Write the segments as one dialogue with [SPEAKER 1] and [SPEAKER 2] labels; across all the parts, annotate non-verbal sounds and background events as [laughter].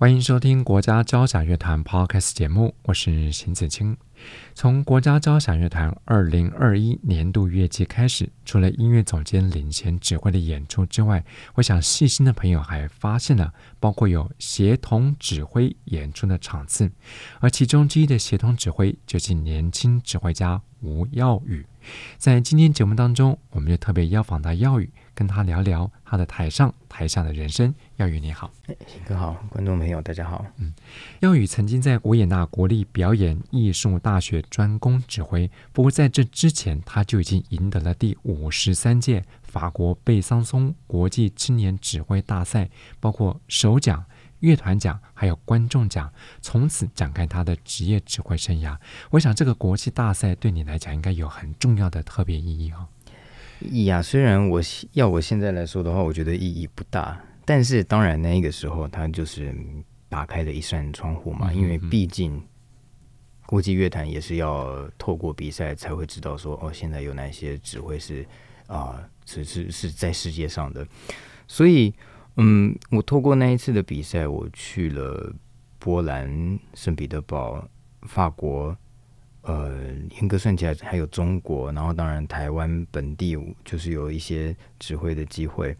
[SPEAKER 1] 欢迎收听国家交响乐团 Podcast 节目，我是邢子清。从国家交响乐团二零二一年度乐季开始，除了音乐总监领衔指挥的演出之外，我想细心的朋友还发现了，包括有协同指挥演出的场次，而其中之一的协同指挥就是年轻指挥家吴耀宇。在今天节目当中，我们就特别邀访到耀宇，跟他聊聊他的台上台下的人生。耀宇你好，
[SPEAKER 2] 邢哥好，观众朋友大家好。
[SPEAKER 1] 嗯，耀宇曾经在维也纳国立表演艺术大学专攻指挥，不过在这之前，他就已经赢得了第五十三届法国贝桑松国际青年指挥大赛，包括首奖、乐团奖还有观众奖，从此展开他的职业指挥生涯。我想这个国际大赛对你来讲应该有很重要的特别意义哦。
[SPEAKER 2] 意义啊，虽然我要我现在来说的话，我觉得意义不大。但是当然，那个时候他就是打开了一扇窗户嘛，因为毕竟国际乐坛也是要透过比赛才会知道说哦，现在有哪些指挥是啊，是是是在世界上的。所以，嗯，我透过那一次的比赛，我去了波兰、圣彼得堡、法国，呃，严格算起来还有中国，然后当然台湾本地就是有一些指挥的机会，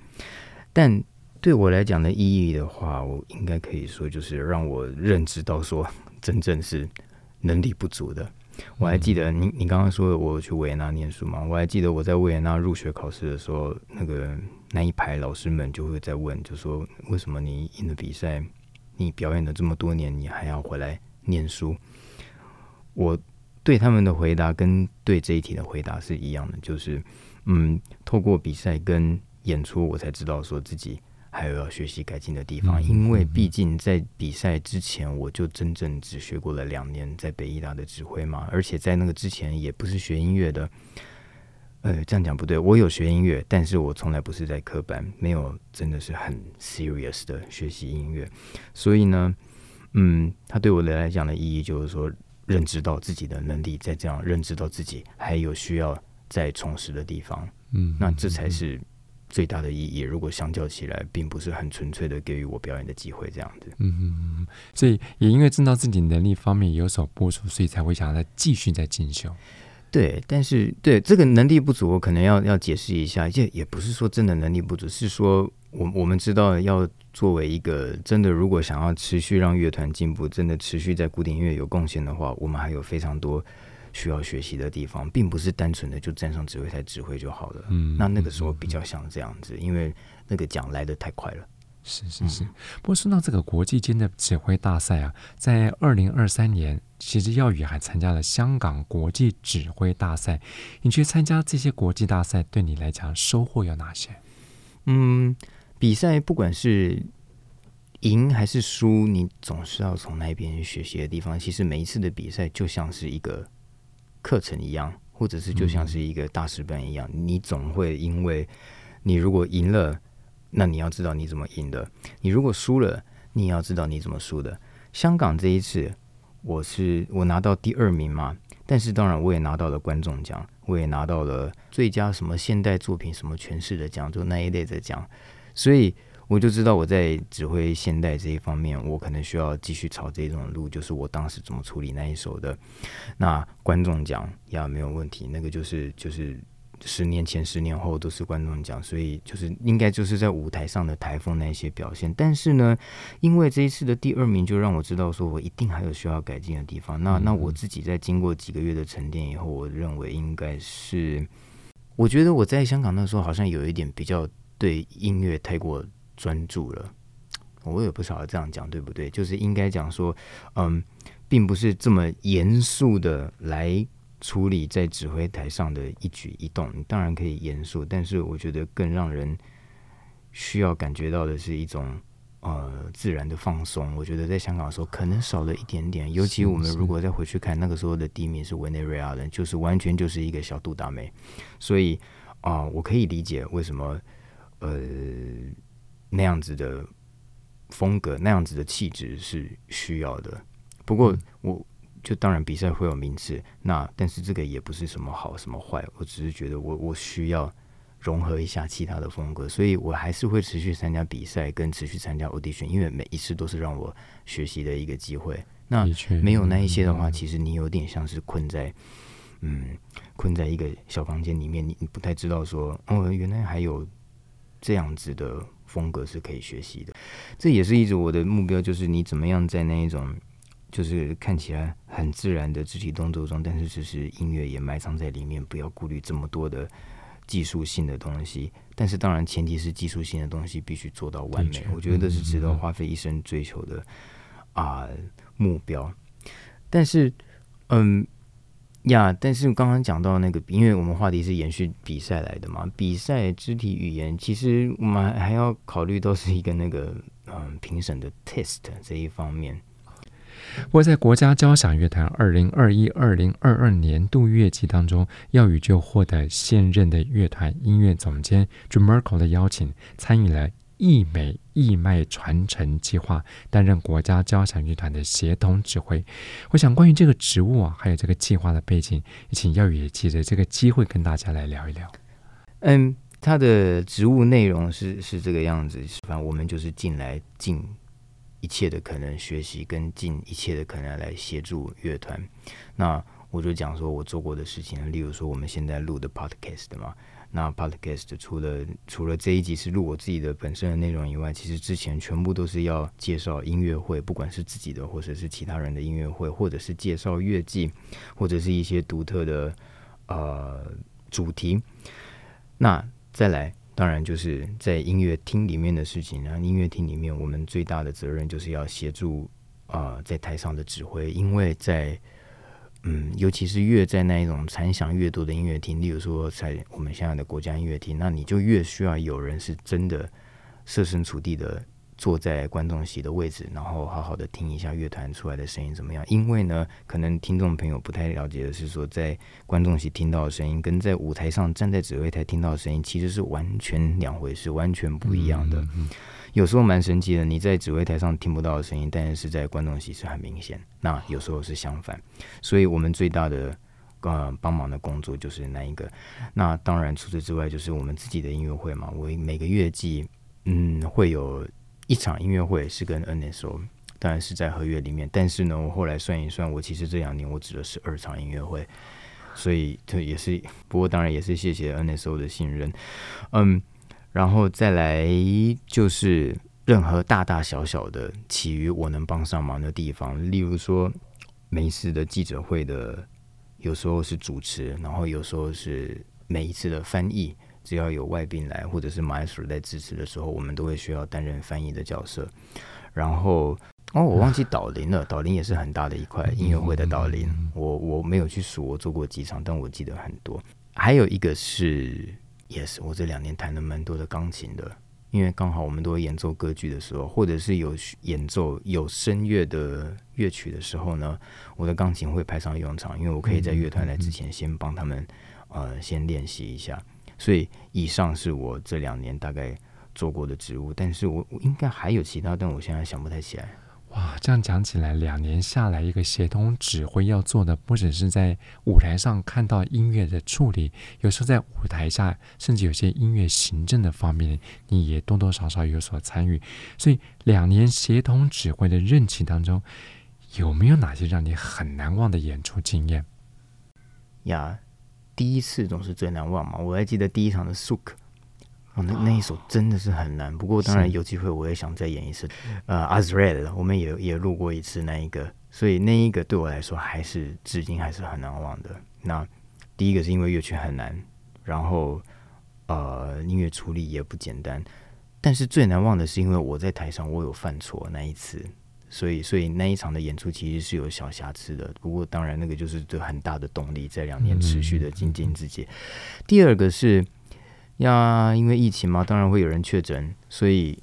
[SPEAKER 2] 但。对我来讲的意义的话，我应该可以说就是让我认知到说，真正是能力不足的。我还记得你，你刚刚说我去维也纳念书嘛？我还记得我在维也纳入学考试的时候，那个那一排老师们就会在问，就说为什么你赢了比赛，你表演了这么多年，你还要回来念书？我对他们的回答跟对这一题的回答是一样的，就是嗯，透过比赛跟演出，我才知道说自己。还有要学习改进的地方，因为毕竟在比赛之前，我就真正只学过了两年在北艺大的指挥嘛，而且在那个之前也不是学音乐的。呃，这样讲不对，我有学音乐，但是我从来不是在科班，没有真的是很 serious 的学习音乐。所以呢，嗯，他对我来讲的意义就是说，认知到自己的能力，再这样认知到自己还有需要再充实的地方。嗯，那这才是。最大的意义，如果相较起来，并不是很纯粹的给予我表演的机会这样子。
[SPEAKER 1] 嗯嗯嗯，所以也因为知道自己能力方面有所不足，所以才会想要再继续再进修。
[SPEAKER 2] 对，但是对这个能力不足，我可能要要解释一下，这也不是说真的能力不足，是说我我们知道要作为一个真的，如果想要持续让乐团进步，真的持续在古典音乐有贡献的话，我们还有非常多。需要学习的地方，并不是单纯的就站上指挥台指挥就好了。嗯，那那个时候比较像这样子，嗯、因为那个奖来的太快了。
[SPEAKER 1] 是是是。嗯、不过说到这个国际间的指挥大赛啊，在二零二三年，其实耀宇还参加了香港国际指挥大赛。你去参加这些国际大赛，对你来讲收获有哪些？
[SPEAKER 2] 嗯，比赛不管是赢还是输，你总是要从那边学习的地方。其实每一次的比赛就像是一个。课程一样，或者是就像是一个大师班一样，你总会因为你如果赢了，那你要知道你怎么赢的；你如果输了，你也要知道你怎么输的。香港这一次，我是我拿到第二名嘛，但是当然我也拿到了观众奖，我也拿到了最佳什么现代作品什么诠释的奖，就那一类的奖，所以。我就知道我在指挥现代这一方面，我可能需要继续朝这种路，就是我当时怎么处理那一首的。那观众奖呀，没有问题，那个就是就是十年前、十年后都是观众奖，所以就是应该就是在舞台上的台风那一些表现。但是呢，因为这一次的第二名，就让我知道说我一定还有需要改进的地方。那那我自己在经过几个月的沉淀以后，我认为应该是，我觉得我在香港那时候好像有一点比较对音乐太过。专注了，我也不晓得这样讲对不对？就是应该讲说，嗯，并不是这么严肃的来处理在指挥台上的一举一动。你当然可以严肃，但是我觉得更让人需要感觉到的是一种呃自然的放松。我觉得在香港的时候可能少了一点点，尤其我们如果再回去看那个时候的第一名是委内瑞拉人，就是完全就是一个小杜达梅，所以啊、呃，我可以理解为什么呃那样子的风格、那样子的气质是需要的。不过我。就当然比赛会有名次，那但是这个也不是什么好什么坏，我只是觉得我我需要融合一下其他的风格，所以我还是会持续参加比赛跟持续参加 audition，因为每一次都是让我学习的一个机会。那没有那一些的话，其实你有点像是困在嗯困在一个小房间里面，你你不太知道说哦原来还有这样子的风格是可以学习的。这也是一直我的目标，就是你怎么样在那一种。就是看起来很自然的肢体动作中，但是就是音乐也埋藏在里面，不要顾虑这么多的技术性的东西。但是当然，前提是技术性的东西必须做到完美。我觉得这是值得花费一生追求的啊、呃、目标。但是，嗯呀，但是刚刚讲到那个，因为我们话题是延续比赛来的嘛，比赛肢体语言其实我们还要考虑到是一个那个嗯评审的 test 这一方面。
[SPEAKER 1] 不过，在国家交响乐团二零二一、二零二二年度乐季当中，耀宇就获得现任的乐团音乐总监 Jun Murko 的邀请，参与了义美义脉传承计划，担任国家交响乐团的协同指挥。我想，关于这个职务啊，还有这个计划的背景，请耀宇也借着这个机会跟大家来聊一聊。
[SPEAKER 2] 嗯，他的职务内容是是这个样子，反正我们就是进来进。一切的可能学习跟尽一切的可能来协助乐团。那我就讲说我做过的事情，例如说我们现在录的 podcast 嘛。那 podcast 除了除了这一集是录我自己的本身的内容以外，其实之前全部都是要介绍音乐会，不管是自己的或者是其他人的音乐会，或者是介绍乐季，或者是一些独特的呃主题。那再来。当然，就是在音乐厅里面的事情。然后，音乐厅里面，我们最大的责任就是要协助啊、呃，在台上的指挥。因为在嗯，尤其是越在那一种残响越多的音乐厅，例如说在我们现在的国家音乐厅，那你就越需要有人是真的设身处地的。坐在观众席的位置，然后好好的听一下乐团出来的声音怎么样？因为呢，可能听众朋友不太了解的是说，在观众席听到的声音，跟在舞台上站在指挥台听到的声音，其实是完全两回事，完全不一样的。嗯、有时候蛮神奇的，你在指挥台上听不到的声音，但是在观众席是很明显。那有时候是相反，所以我们最大的呃帮忙的工作就是那一个。那当然除此之外，就是我们自己的音乐会嘛。我每个月季嗯会有。一场音乐会是跟 NSO，当然是在合约里面。但是呢，我后来算一算，我其实这两年我指的是二场音乐会，所以这也是。不过当然也是谢谢 NSO 的信任。嗯，然后再来就是任何大大小小的其余我能帮上忙的地方，例如说每一次的记者会的，有时候是主持，然后有时候是每一次的翻译。只要有外宾来，或者是 maestro 在支持的时候，我们都会需要担任翻译的角色。然后哦，我忘记导聆了，导聆也是很大的一块音乐会的导聆。我我没有去数，我做过几场，但我记得很多。还有一个是，yes，我这两年弹了蛮多的钢琴的，因为刚好我们都会演奏歌剧的时候，或者是有演奏有声乐的乐曲的时候呢，我的钢琴会派上用场，因为我可以在乐团来之前先帮他们呃先练习一下。所以以上是我这两年大概做过的职务，但是我我应该还有其他，但我现在想不太起来。
[SPEAKER 1] 哇，这样讲起来，两年下来，一个协同指挥要做的不只是在舞台上看到音乐的处理，有时候在舞台下，甚至有些音乐行政的方面，你也多多少少有所参与。所以两年协同指挥的任期当中，有没有哪些让你很难忘的演出经验？
[SPEAKER 2] 呀。第一次总是最难忘嘛，我还记得第一场的 Souk，哦，那那一首真的是很难。不过当然有机会我也想再演一次。呃，Azrael 我们也也录过一次那一个，所以那一个对我来说还是至今还是很难忘的。那第一个是因为乐曲很难，然后呃音乐处理也不简单，但是最难忘的是因为我在台上我有犯错那一次。所以，所以那一场的演出其实是有小瑕疵的。不过，当然那个就是这很大的动力，在两年持续的精进自己。第二个是，呀，因为疫情嘛，当然会有人确诊，所以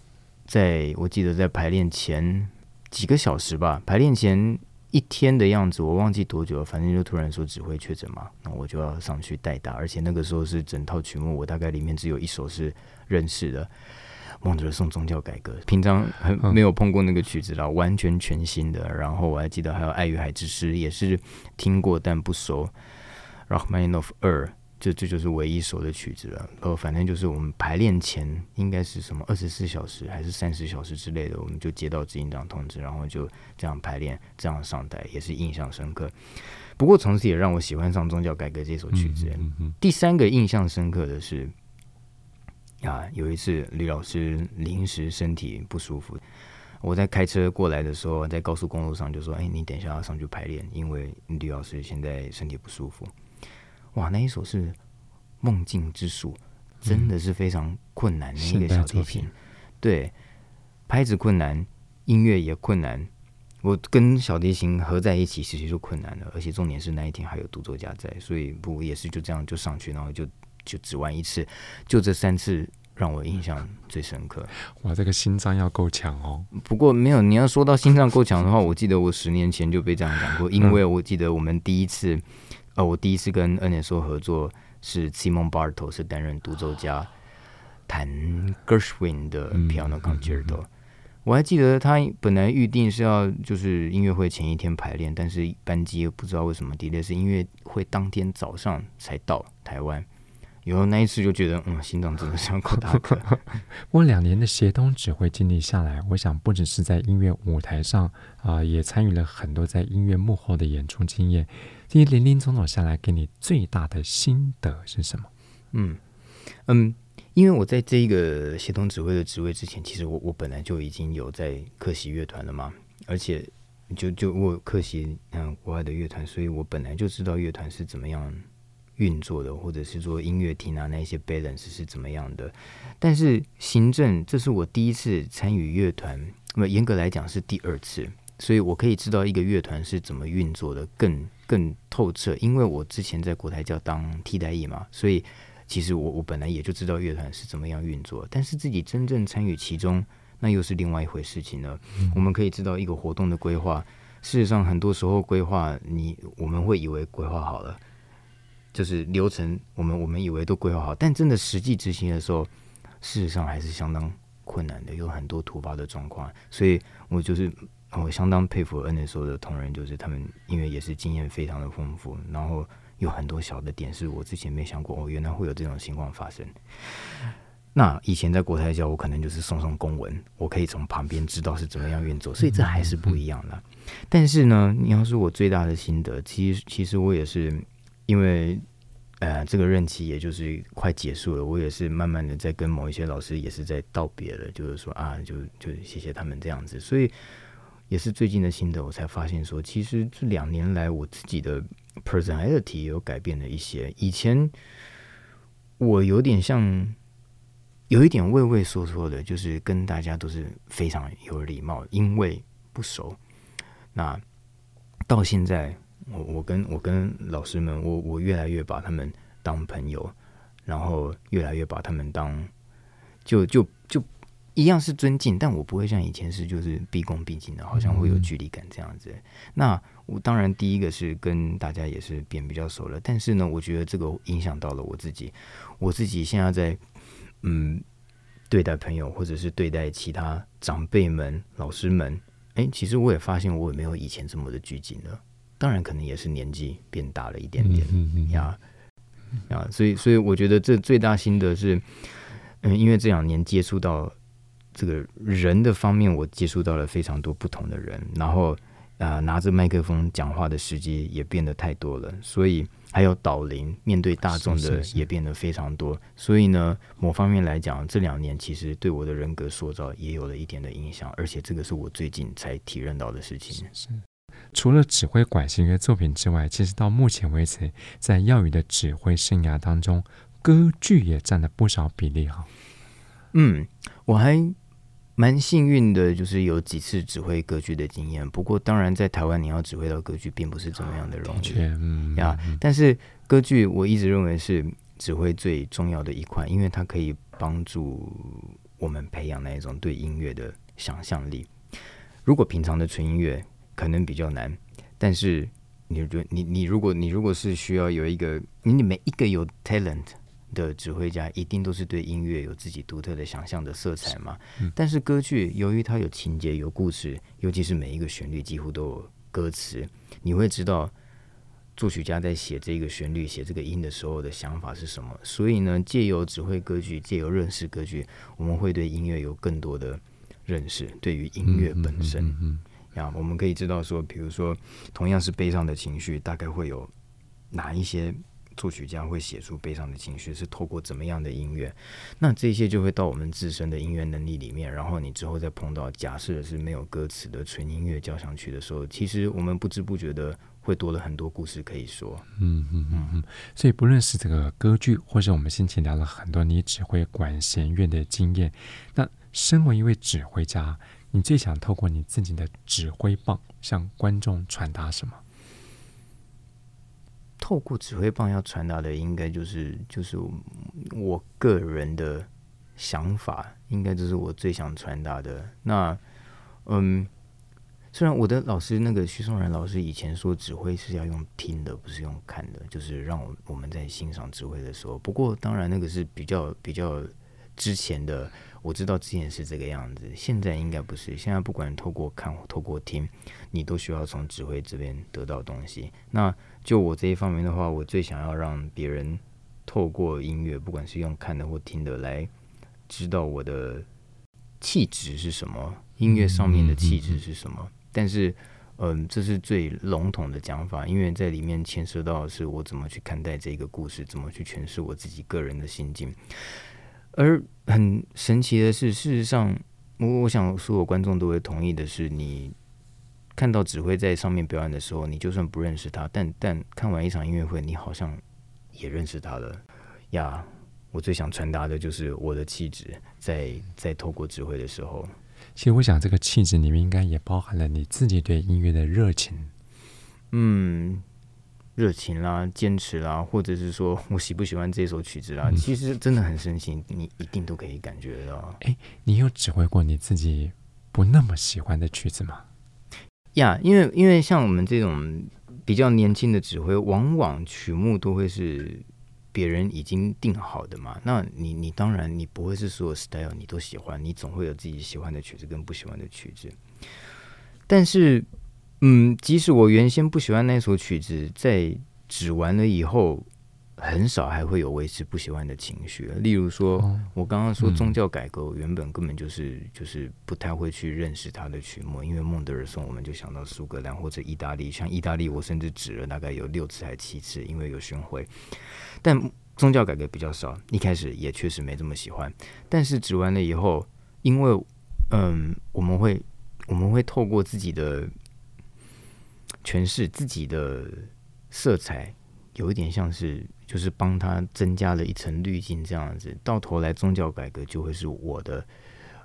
[SPEAKER 2] 在我记得在排练前几个小时吧，排练前一天的样子，我忘记多久了，反正就突然说指挥确诊嘛，那我就要上去代打，而且那个时候是整套曲目，我大概里面只有一首是认识的。孟德尔颂宗教改革，平常很没有碰过那个曲子了，嗯、完全全新的。然后我还记得还有《爱与海之诗》，也是听过但不熟。Rachmaninoff 二，这这就是唯一熟的曲子了。然后反正就是我们排练前应该是什么二十四小时还是三十小时之类的，我们就接到执行长通知，然后就这样排练，这样上台，也是印象深刻。不过从此也让我喜欢上宗教改革这首曲子。嗯嗯嗯、第三个印象深刻的是。啊，有一次吕老师临时身体不舒服，我在开车过来的时候，在高速公路上就说：“哎，你等一下要上去排练，因为吕老师现在身体不舒服。”哇，那一首是《梦境之树》，真的是非常困难的一个小提琴，嗯、对，拍子困难，音乐也困难。我跟小提琴合在一起，其实就困难了，而且重点是那一天还有独奏家在，所以不也是就这样就上去，然后就。就只玩一次，就这三次让我印象最深刻。
[SPEAKER 1] 哇，这个心脏要够强哦。
[SPEAKER 2] 不过没有，你要说到心脏够强的话，我记得我十年前就被这样讲过。因为我记得我们第一次，呃，我第一次跟 Ernesto 合作是 Simon Bartal 是担任独奏家，弹 Gershwin 的 Piano Concerto。我还记得他本来预定是要就是音乐会前一天排练，但是班机又不知道为什么 delay，是音乐会当天早上才到台湾。以后那一次就觉得，嗯，心脏真的是要够大颗。[laughs]
[SPEAKER 1] 我两年的协同指挥经历下来，我想不只是在音乐舞台上啊、呃，也参与了很多在音乐幕后的演出经验。这些林林总总下来，给你最大的心得是什么？
[SPEAKER 2] 嗯嗯，因为我在这一个协同指挥的职位之前，其实我我本来就已经有在客席乐团了嘛，而且就就我客席嗯国外的乐团，所以我本来就知道乐团是怎么样。运作的，或者是说音乐厅啊，那些 balance 是怎么样的？但是行政，这是我第一次参与乐团，那么严格来讲是第二次，所以我可以知道一个乐团是怎么运作的更更透彻。因为我之前在国台教当替代役嘛，所以其实我我本来也就知道乐团是怎么样运作，但是自己真正参与其中，那又是另外一回事情了。嗯、我们可以知道一个活动的规划，事实上很多时候规划你我们会以为规划好了。就是流程，我们我们以为都规划好，但真的实际执行的时候，事实上还是相当困难的，有很多突发的状况。所以我就是我相当佩服 NSO 的同仁，就是他们因为也是经验非常的丰富，然后有很多小的点是我之前没想过哦，原来会有这种情况发生。那以前在国台教，我可能就是送送公文，我可以从旁边知道是怎么样运作，所以这还是不一样的。但是呢，你要说我最大的心得，其实其实我也是。因为，呃，这个任期也就是快结束了，我也是慢慢的在跟某一些老师也是在道别了，就是说啊，就就谢谢他们这样子。所以也是最近的心得，我才发现说，其实这两年来我自己的 personality 有改变了一些。以前我有点像，有一点畏畏缩缩的，就是跟大家都是非常有礼貌，因为不熟。那到现在。我我跟我跟老师们，我我越来越把他们当朋友，然后越来越把他们当就就就一样是尊敬，但我不会像以前是就是毕恭毕敬的，好像会有距离感这样子。嗯、那我当然第一个是跟大家也是变比较熟了，但是呢，我觉得这个影响到了我自己，我自己现在在嗯对待朋友或者是对待其他长辈们、老师们，哎，其实我也发现我也没有以前这么的拘谨了。当然，可能也是年纪变大了一点点
[SPEAKER 1] 嗯嗯
[SPEAKER 2] 呀呀，所以所以我觉得这最大心得是，嗯，因为这两年接触到这个人的方面，我接触到了非常多不同的人，然后啊、呃，拿着麦克风讲话的时机也变得太多了，所以还有导聆面对大众的也变得非常多，是是是，所以呢，某方面来讲，这两年其实对我的人格塑造也有了一点的影响，而且这个是我最近才体认到的事情。
[SPEAKER 1] 除了指挥管弦乐作品之外，其实到目前为止，在耀宇的指挥生涯当中，歌剧也占了不少比例哈。
[SPEAKER 2] 嗯，我还蛮幸运的，就是有几次指挥歌剧的经验。不过，当然在台湾，你要指挥到歌剧，并不是这么样的容易。
[SPEAKER 1] 嗯
[SPEAKER 2] 呀，但是歌剧，我一直认为是指挥最重要的一块，因为它可以帮助我们培养那一种对音乐的想象力。如果平常的纯音乐可能比较难，但是你觉你你如果你如果是需要有一个你每一个有 talent 的指挥家，一定都是对音乐有自己独特的想象的色彩嘛。嗯、但是歌剧由于它有情节有故事，尤其是每一个旋律几乎都有歌词，你会知道作曲家在写这个旋律、写这个音的时候的想法是什么。所以呢，借由指挥歌剧，借由认识歌剧，我们会对音乐有更多的。认识对于音乐本身，呀、嗯，嗯嗯、我们可以知道说，比如说，同样是悲伤的情绪，大概会有哪一些作曲家会写出悲伤的情绪，是透过怎么样的音乐？那这些就会到我们自身的音乐能力里面。然后你之后再碰到假设是没有歌词的纯音乐交响曲的时候，其实我们不知不觉的会多了很多故事可以说。
[SPEAKER 1] 嗯嗯嗯嗯。所以不论是这个歌剧，或是我们先前聊了很多你指挥管弦乐的经验，那。身为一位指挥家，你最想透过你自己的指挥棒向观众传达什么？
[SPEAKER 2] 透过指挥棒要传达的，应该就是就是我个人的想法，应该就是我最想传达的。那嗯，虽然我的老师那个徐松然老师以前说指挥是要用听的，不是用看的，就是让我我们在欣赏指挥的时候。不过当然那个是比较比较之前的。我知道之前是这个样子，现在应该不是。现在不管透过看透过听，你都需要从指挥这边得到东西。那就我这一方面的话，我最想要让别人透过音乐，不管是用看的或听的，来知道我的气质是什么，音乐上面的气质是什么。嗯嗯嗯、但是，嗯、呃，这是最笼统的讲法，因为在里面牵涉到的是我怎么去看待这个故事，怎么去诠释我自己个人的心境。而很神奇的是，事实上，我我想所有观众都会同意的是，你看到指挥在上面表演的时候，你就算不认识他，但但看完一场音乐会，你好像也认识他了呀。我最想传达的就是我的气质，在在透过指挥的时候，
[SPEAKER 1] 其实我想这个气质里面应该也包含了你自己对音乐的热情，
[SPEAKER 2] 嗯。热情啦，坚持啦，或者是说 [laughs] 我喜不喜欢这首曲子啦，嗯、其实真的很深情，你一定都可以感觉到。
[SPEAKER 1] 哎，你有指挥过你自己不那么喜欢的曲子吗？
[SPEAKER 2] 呀，因为因为像我们这种比较年轻的指挥，往往曲目都会是别人已经定好的嘛。那你你当然你不会是所有 style 你都喜欢，你总会有自己喜欢的曲子跟不喜欢的曲子，但是。嗯，即使我原先不喜欢那首曲子，在指完了以后，很少还会有维持不喜欢的情绪。例如说，哦、我刚刚说宗教改革，我原本根本就是、嗯、就是不太会去认识他的曲目，因为孟德尔颂，我们就想到苏格兰或者意大利。像意大利，我甚至指了大概有六次还七次，因为有巡回。但宗教改革比较少，一开始也确实没这么喜欢。但是指完了以后，因为嗯，我们会我们会透过自己的。诠释自己的色彩，有一点像是就是帮他增加了一层滤镜，这样子到头来宗教改革就会是我的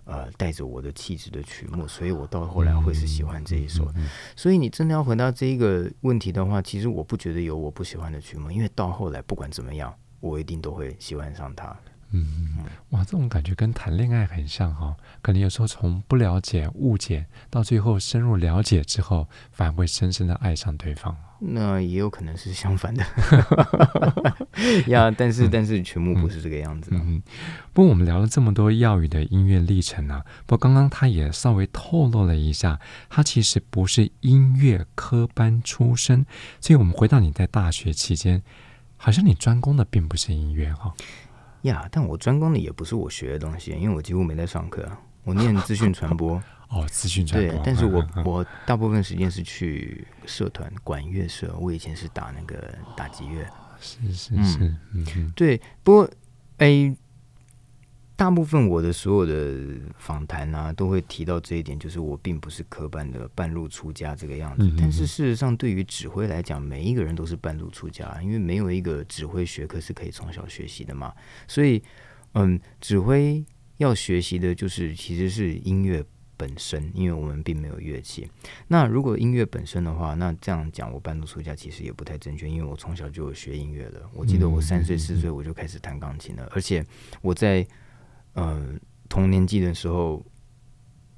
[SPEAKER 2] 呃带着我的气质的曲目，所以我到后来会是喜欢这一首。嗯嗯嗯、所以你真的要回答这一个问题的话，其实我不觉得有我不喜欢的曲目，因为到后来不管怎么样，我一定都会喜欢上它。
[SPEAKER 1] 嗯，哇，这种感觉跟谈恋爱很像哈、哦。可能有时候从不了解、误解，到最后深入了解之后，反而会深深的爱上对方。
[SPEAKER 2] 那也有可能是相反的 [laughs] 呀。但是，但是，全部不是这个样子。嗯，嗯，
[SPEAKER 1] 不过我们聊了这么多耀宇的音乐历程啊，不过刚刚他也稍微透露了一下，他其实不是音乐科班出身。所以我们回到你在大学期间，好像你专攻的并不是音乐哈。
[SPEAKER 2] 呀，但我专攻的也不是我学的东西，因为我几乎没在上课。我念资讯传播 [laughs]
[SPEAKER 1] 哦，资讯传播。
[SPEAKER 2] 对，但是我我大部分时间是去社团管乐社。我以前是打那个打击乐，
[SPEAKER 1] 是是是，嗯，嗯
[SPEAKER 2] 对。不过，哎。大部分我的所有的访谈啊，都会提到这一点，就是我并不是科班的半路出家这个样子。但是事实上，对于指挥来讲，每一个人都是半路出家，因为没有一个指挥学科是可以从小学习的嘛。所以，嗯，指挥要学习的就是其实是音乐本身，因为我们并没有乐器。那如果音乐本身的话，那这样讲我半路出家其实也不太正确，因为我从小就有学音乐了。我记得我三岁四岁我就开始弹钢琴了，而且我在。呃，同年纪的时候，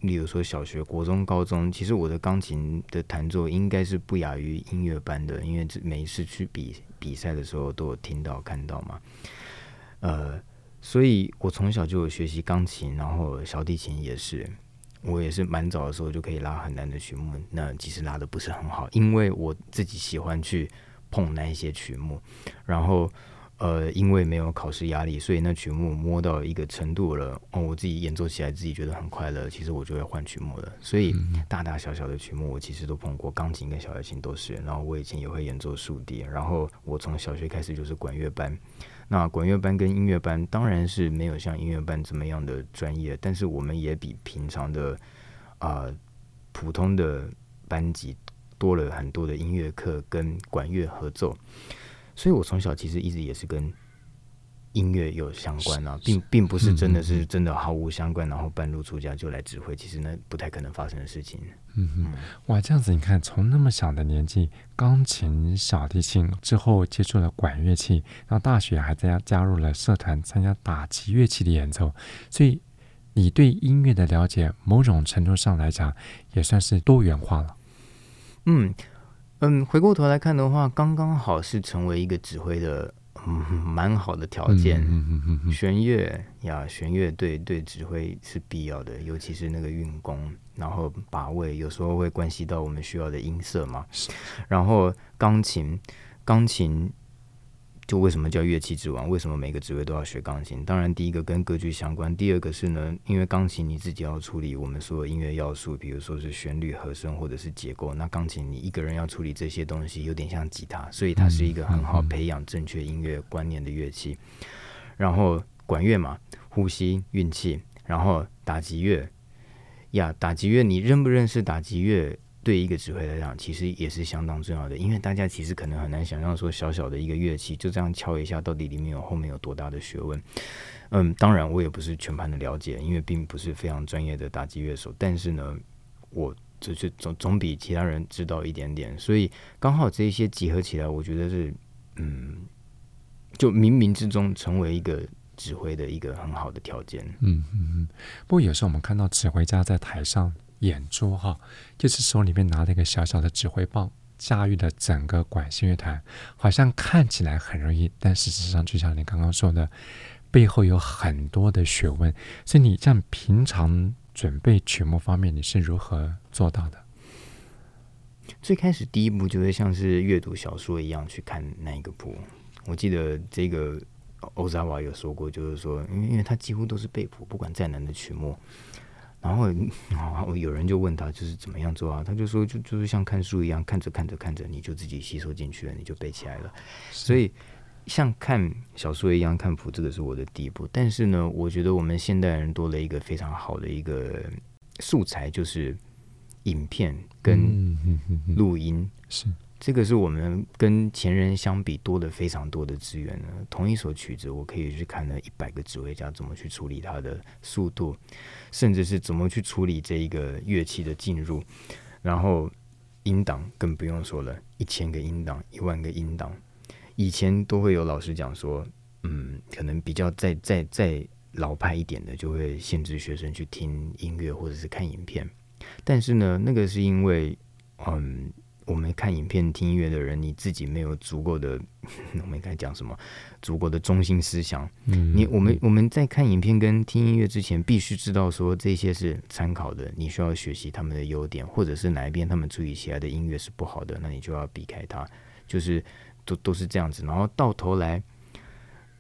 [SPEAKER 2] 例如说小学、国中、高中，其实我的钢琴的弹奏应该是不亚于音乐班的，因为每一次去比比赛的时候都有听到看到嘛。呃，所以我从小就有学习钢琴，然后小提琴也是。我也是蛮早的时候就可以拉很难的曲目，那其实拉的不是很好，因为我自己喜欢去碰那一些曲目，然后呃，因为没有考试压力，所以那曲目摸到一个程度了，哦，我自己演奏起来自己觉得很快乐，其实我就会换曲目了。所以大大小小的曲目我其实都碰过，钢琴跟小提琴都是。然后我以前也会演奏竖笛，然后我从小学开始就是管乐班。那管乐班跟音乐班当然是没有像音乐班这么样的专业，但是我们也比平常的啊、普通的班级多了很多的音乐课跟管乐合奏，所以我从小其实一直也是跟。音乐有相关啊，并并不是真的是真的毫无相关，然后半路出家就来指挥，其实那不太可能发生的事情。
[SPEAKER 1] 嗯哼，哇，这样子你看，从那么小的年纪，钢琴、小提琴之后接触了管乐器，然后大学还在加入了社团，参加打击乐器的演奏，所以你对音乐的了解，某种程度上来讲，也算是多元化了。
[SPEAKER 2] 嗯嗯，回过头来看的话，刚刚好是成为一个指挥的。嗯，蛮好的条件。弦乐呀，弦乐对对指挥是必要的，尤其是那个运功，然后把位，有时候会关系到我们需要的音色嘛。然后钢琴，钢琴。就为什么叫乐器之王？为什么每个职位都要学钢琴？当然，第一个跟歌剧相关，第二个是呢，因为钢琴你自己要处理我们所有音乐要素，比如说是旋律、和声或者是结构。那钢琴你一个人要处理这些东西，有点像吉他，所以它是一个很好培养正确音乐观念的乐器。然后管乐嘛，呼吸、运气，然后打击乐呀，打击乐你认不认识打击乐？对一个指挥来讲，其实也是相当重要的，因为大家其实可能很难想象说，小小的一个乐器就这样敲一下，到底里面有后面有多大的学问。嗯，当然我也不是全盘的了解，因为并不是非常专业的打击乐手，但是呢，我就是总总比其他人知道一点点，所以刚好这一些集合起来，我觉得是嗯，就冥冥之中成为一个指挥的一个很好的条件。
[SPEAKER 1] 嗯嗯嗯。不过有时候我们看到指挥家在台上。演出哈，就是手里面拿了一个小小的指挥棒，驾驭了整个管弦乐团，好像看起来很容易，但事实上就像你刚刚说的，背后有很多的学问。所以你像平常准备曲目方面，你是如何做到的？
[SPEAKER 2] 最开始第一步就会像是阅读小说一样去看那一个谱。我记得这个欧扎瓦有说过，就是说，因为因为他几乎都是背谱，不管再难的曲目。然后，然后有人就问他，就是怎么样做啊？他就说，就就是像看书一样，看着看着看着，你就自己吸收进去了，你就背起来了。所以，像看小说一样看谱，这个是我的第一步。但是呢，我觉得我们现代人多了一个非常好的一个素材，就是影片跟录音。嗯、是。这个是我们跟前人相比多了非常多的资源呢。同一首曲子，我可以去看了一百个指挥家怎么去处理它的速度，甚至是怎么去处理这一个乐器的进入，然后音档更不用说了，一千个音档，一万个音档。以前都会有老师讲说，嗯，可能比较再再再老派一点的，就会限制学生去听音乐或者是看影片。但是呢，那个是因为，嗯。我们看影片、听音乐的人，你自己没有足够的，[laughs] 我们该讲什么？足够的中心思想。嗯，你我们我们在看影片跟听音乐之前，必须知道说这些是参考的，你需要学习他们的优点，或者是哪一边他们注意起来的音乐是不好的，那你就要避开它。就是都都是这样子，然后到头来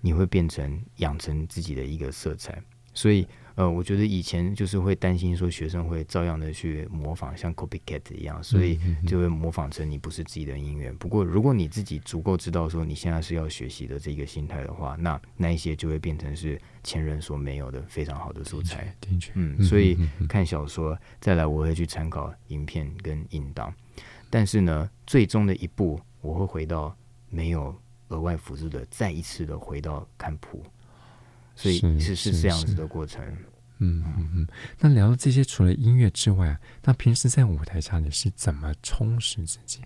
[SPEAKER 2] 你会变成养成自己的一个色彩，所以。呃，我觉得以前就是会担心说学生会照样的去模仿，像 copycat 一样，所以就会模仿成你不是自己的音乐。不过，如果你自己足够知道说你现在是要学习的这个心态的话，那那一些就会变成是前人所没有的非常好的素材。嗯，所以看小说，再来我会去参考影片跟音档，但是呢，最终的一步我会回到没有额外辅助的，再一次的回到看谱。所以是是这样子的过程，
[SPEAKER 1] 嗯嗯嗯。那聊到这些，除了音乐之外，那平时在舞台上你是怎么充实自己？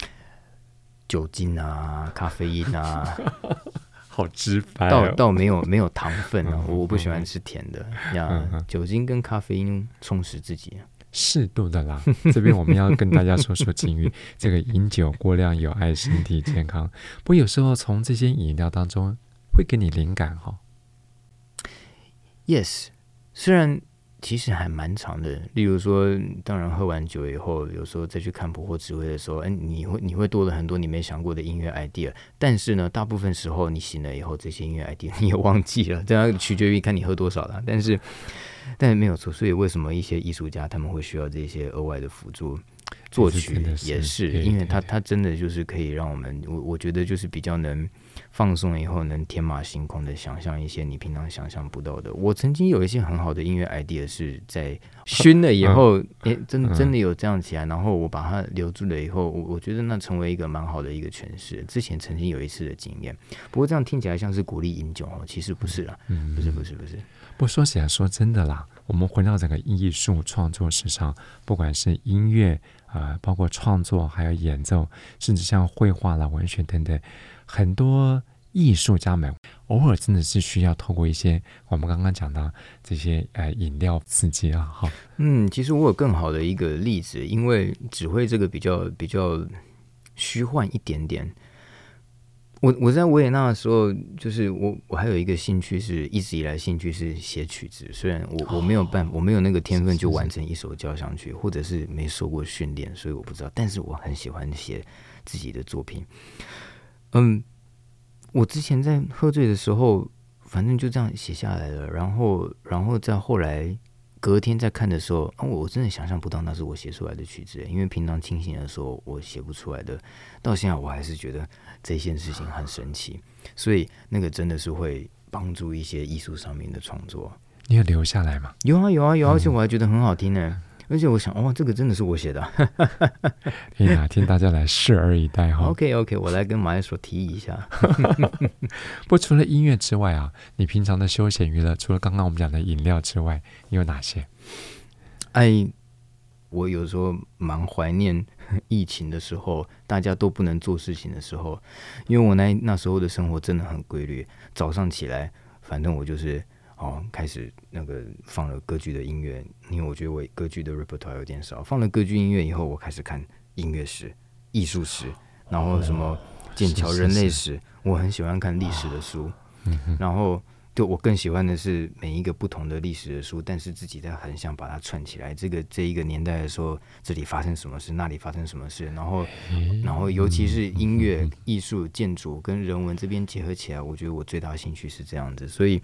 [SPEAKER 1] [laughs]
[SPEAKER 2] 酒精啊，咖啡因啊，[laughs]
[SPEAKER 1] 好直白、哦，
[SPEAKER 2] 倒 [laughs] 倒没有没有糖分啊，我我不喜欢吃甜的呀，酒精跟咖啡因充实自己，
[SPEAKER 1] 适度的啦。这边我们要跟大家说说禁欲，这个饮酒过量有害身体健康。不过有时候从这些饮料当中会给你灵感哈、哦。
[SPEAKER 2] Yes，虽然。其实还蛮长的，例如说，当然喝完酒以后，有时候再去看谱或指挥的时候，哎，你会你会多了很多你没想过的音乐 idea。但是呢，大部分时候你醒了以后，这些音乐 idea 你也忘记了，这样取决于看你喝多少了。但是，但是没有错。所以为什么一些艺术家他们会需要这些额外的辅助？作曲也是，因为他他真的就是可以让我们，我我觉得就是比较能放松了以后，能天马行空的想象一些你平常想象不到的。我曾经有一些很好的音乐 idea 是在熏了以后，诶，真真的有这样起来，然后我把它留住了以后，我我觉得那成为一个蛮好的一个诠释。之前曾经有一次的经验，不过这样听起来像是鼓励饮酒哦，其实不是啦，嗯不是不是不是。
[SPEAKER 1] 不过说起来说真的啦，我们回到整个艺术创作史上，不管是音乐。呃，包括创作，还有演奏，甚至像绘画啦、文学等等，很多艺术家们偶尔真的是需要透过一些我们刚刚讲到这些呃饮料刺激啊。哈，
[SPEAKER 2] 嗯，其实我有更好的一个例子，因为指挥这个比较比较虚幻一点点。我我在维也纳的时候，就是我我还有一个兴趣是一直以来兴趣是写曲子，虽然我我没有办法，我没有那个天分就完成一首交响曲，或者是没受过训练，所以我不知道。但是我很喜欢写自己的作品。嗯，我之前在喝醉的时候，反正就这样写下来了，然后然后再后来。隔天在看的时候，啊，我真的想象不到那是我写出来的曲子，因为平常清醒的时候我写不出来的。到现在我还是觉得这件事情很神奇，所以那个真的是会帮助一些艺术上面的创作。
[SPEAKER 1] 你有留下来吗？
[SPEAKER 2] 有啊有啊有啊，而且我还觉得很好听呢。而且我想，哦，这个真的是我写的。
[SPEAKER 1] 听哪天大家来拭而以待哈。[laughs]
[SPEAKER 2] OK OK，我来跟马来所提议一下。[laughs]
[SPEAKER 1] 不，除了音乐之外啊，你平常的休闲娱乐，除了刚刚我们讲的饮料之外，你有哪些？
[SPEAKER 2] 哎，我有时候蛮怀念疫情的时候，大家都不能做事情的时候，因为我那那时候的生活真的很规律，早上起来，反正我就是。哦，开始那个放了歌剧的音乐，因为我觉得我歌剧的 repertoire 有点少。放了歌剧音乐以后，我开始看音乐史、艺术史，然后什么剑桥人类史，我很喜欢看历史的书，然后。就我更喜欢的是每一个不同的历史的书，但是自己在很想把它串起来。这个这一个年代的时候，这里发生什么事，那里发生什么事，然后，然后尤其是音乐、艺术、建筑跟人文这边结合起来，我觉得我最大的兴趣是这样子。所以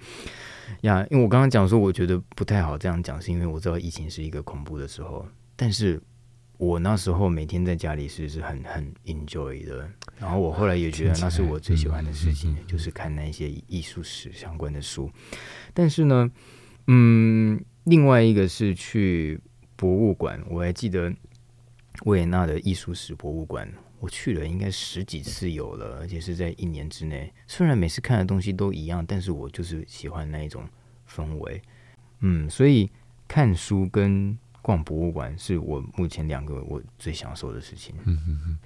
[SPEAKER 2] 呀，因为我刚刚讲说，我觉得不太好这样讲，是因为我知道疫情是一个恐怖的时候，但是。我那时候每天在家里是是很很 enjoy 的，然后我后来也觉得 [laughs] 那是我最喜欢的事情，就是看那些艺术史相关的书。但是呢，嗯，另外一个是去博物馆，我还记得维也纳的艺术史博物馆，我去了应该十几次有了，而且是在一年之内。虽然每次看的东西都一样，但是我就是喜欢那一种氛围。嗯，所以看书跟逛博物馆是我目前两个我最享受的事情。
[SPEAKER 1] 嗯嗯嗯。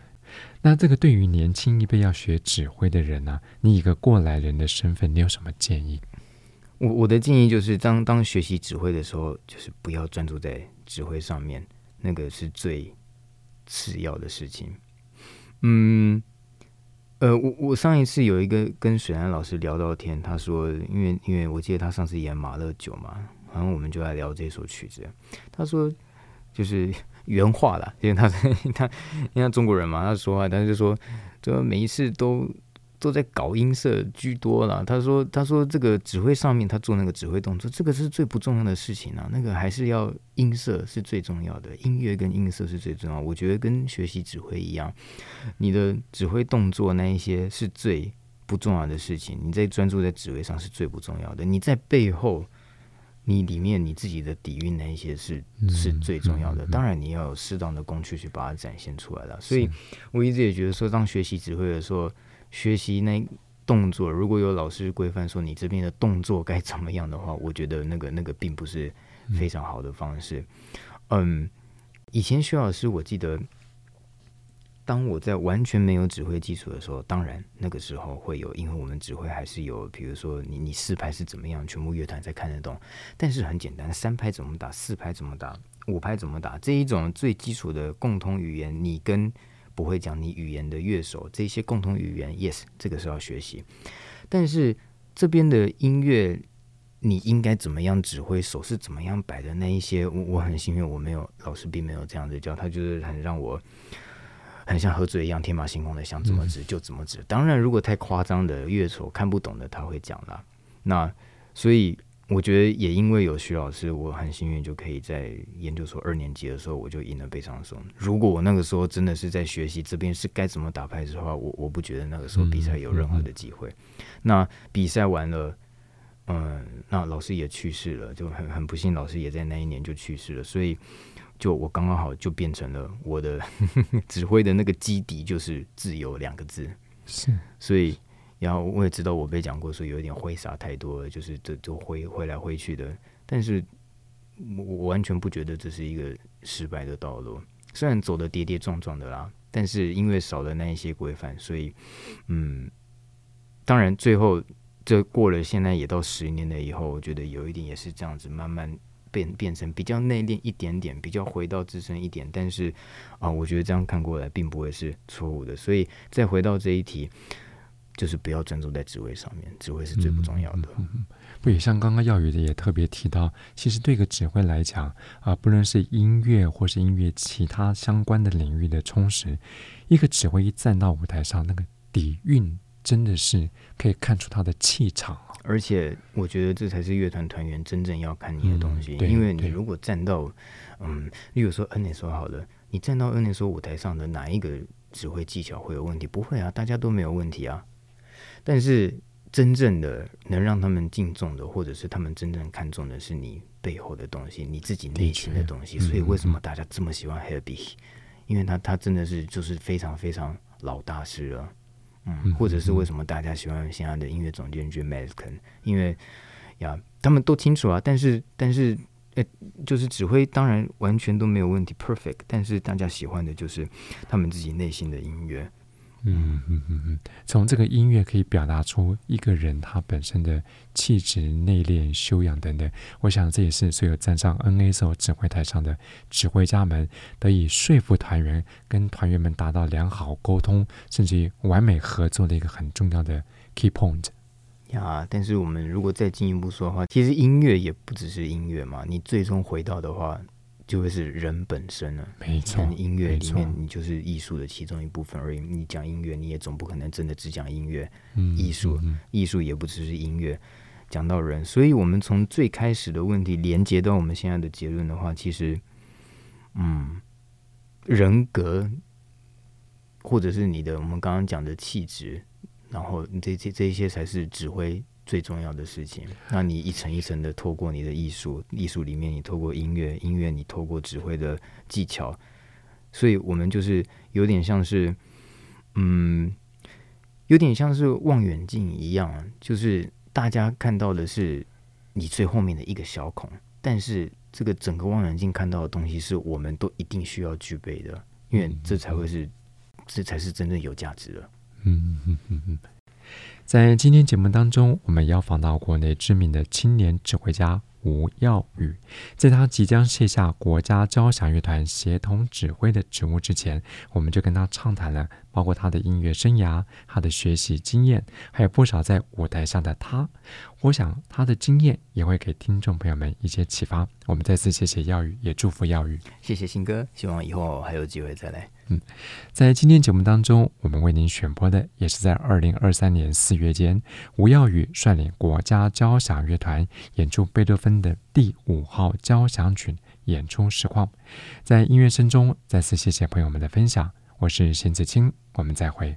[SPEAKER 1] 那这个对于年轻一辈要学指挥的人呢、啊，你以一个过来人的身份，你有什么建议？
[SPEAKER 2] 我我的建议就是当，当当学习指挥的时候，就是不要专注在指挥上面，那个是最次要的事情。嗯，呃，我我上一次有一个跟水兰老师聊到天，他说，因为因为我记得他上次演马勒九嘛。然后我们就来聊这首曲子。他说，就是 [laughs] 原话了，因为他他 [laughs] 因为中国人嘛，他说话，他就说，这每一次都都在搞音色居多了。他说，他说这个指挥上面他做那个指挥动作，这个是最不重要的事情啊，那个还是要音色是最重要的，音乐跟音色是最重要。我觉得跟学习指挥一样，你的指挥动作那一些是最不重要的事情，你在专注在指挥上是最不重要的，你在背后。你里面你自己的底蕴那一些是是最重要的，当然你要有适当的工具去把它展现出来了。所以我一直也觉得说，当学习指挥的时候，学习那动作，如果有老师规范说你这边的动作该怎么样的话，我觉得那个 [laughs] 那个并不是非常好的方式。嗯，以前徐老师我记得，当我在完全没有指挥基础的时候，当然那个时候会有，因为我们指挥还是有，比如说你你四拍是怎么样，全部乐团才看得懂。但是很简单，三拍怎么打，四拍怎么打，五拍怎么打，这一种最基础的共同语言，你跟不会讲你语言的乐手这些共同语言，yes，这个是要学习。但是这边的音乐。你应该怎么样指挥，手是怎么样摆的那一些，我我很幸运，我没有老师并没有这样子教，他就是很让我很像喝醉一样，天马行空的想怎么指就怎么指。当然，如果太夸张的乐手看不懂的，他会讲啦。那所以我觉得也因为有徐老师，我很幸运就可以在研究所二年级的时候我就赢了悲伤松。如果我那个时候真的是在学习这边是该怎么打拍子的话，我我不觉得那个时候比赛有任何的机会。那比赛完了。嗯，那老师也去世了，就很很不幸，老师也在那一年就去世了，所以就我刚刚好就变成了我的 [laughs] 指挥的那个基底就是自由两个字，
[SPEAKER 1] 是，
[SPEAKER 2] 所以然后我也知道我被讲过说有一点挥洒太多了，就是这都挥挥来挥去的，但是我我完全不觉得这是一个失败的道路，虽然走的跌跌撞撞的啦，但是因为少了那一些规范，所以嗯，当然最后。这过了，现在也到十年了以后，我觉得有一点也是这样子，慢慢变变成比较内敛一点点，比较回到自身一点。但是啊，我觉得这样看过来并不会是错误的。所以再回到这一题，就是不要专注在指挥上面，指挥是最不重要的。
[SPEAKER 1] 嗯嗯、不也像刚刚耀宇的也特别提到，其实对一个指挥来讲啊，不论是音乐或是音乐其他相关的领域的充实，一个指挥一站到舞台上，那个底蕴。真的是可以看出他的气场，
[SPEAKER 2] 而且我觉得这才是乐团团员真正要看你的东西。嗯、因为你如果站到，嗯，例如说恩内说好了，你站到恩内说舞台上的哪一个指挥技巧会有问题？不会啊，大家都没有问题啊。但是真正的能让他们敬重的，或者是他们真正看重的是你背后的东西，你自己内心的东西。所以为什么大家这么喜欢 Herbie？因为他他真的是就是非常非常老大师了。嗯，或者是为什么大家喜欢现在的音乐总监 Jim Maskin，因为呀，他们都清楚啊。但是，但是，呃，就是指挥当然完全都没有问题，perfect。但是大家喜欢的就是他们自己内心的音乐。
[SPEAKER 1] 嗯嗯嗯嗯，从这个音乐可以表达出一个人他本身的气质、内敛、修养等等。我想这也是所有站上 NSO 指挥台上的指挥家们得以说服团员，跟团员们达到良好沟通，甚至于完美合作的一个很重要的 key point。
[SPEAKER 2] 呀，但是我们如果再进一步说的话，其实音乐也不只是音乐嘛。你最终回到的话。就会是人本身了，
[SPEAKER 1] 没错。
[SPEAKER 2] 音乐里面，你就是艺术的其中一部分而已。你讲音乐，你也总不可能真的只讲音乐。
[SPEAKER 1] 嗯，
[SPEAKER 2] 艺术，
[SPEAKER 1] 嗯、
[SPEAKER 2] 艺术也不只是音乐。讲到人，所以我们从最开始的问题连接到我们现在的结论的话，其实，嗯，人格，或者是你的我们刚刚讲的气质，然后这这这一些才是指挥。最重要的事情，那你一层一层的透过你的艺术，艺术里面你透过音乐，音乐你透过指挥的技巧，所以我们就是有点像是，嗯，有点像是望远镜一样，就是大家看到的是你最后面的一个小孔，但是这个整个望远镜看到的东西是我们都一定需要具备的，因为这才会是，这才是真正有价值的。
[SPEAKER 1] 嗯嗯嗯嗯。在今天节目当中，我们要访到国内知名的青年指挥家吴耀宇。在他即将卸下国家交响乐团协同指挥的职务之前，我们就跟他畅谈了，包括他的音乐生涯、他的学习经验，还有不少在舞台上的他。我想他的经验也会给听众朋友们一些启发。我们再次谢谢耀宇，也祝福耀宇。
[SPEAKER 2] 谢谢新哥，希望以后还有机会再来。
[SPEAKER 1] 嗯，在今天节目当中，我们为您选播的也是在二零二三年四月间，吴耀宇率领国家交响乐团演出贝多芬的第五号交响曲演出实况。在音乐声中，再次谢谢朋友们的分享。我是邢子清，我们再会。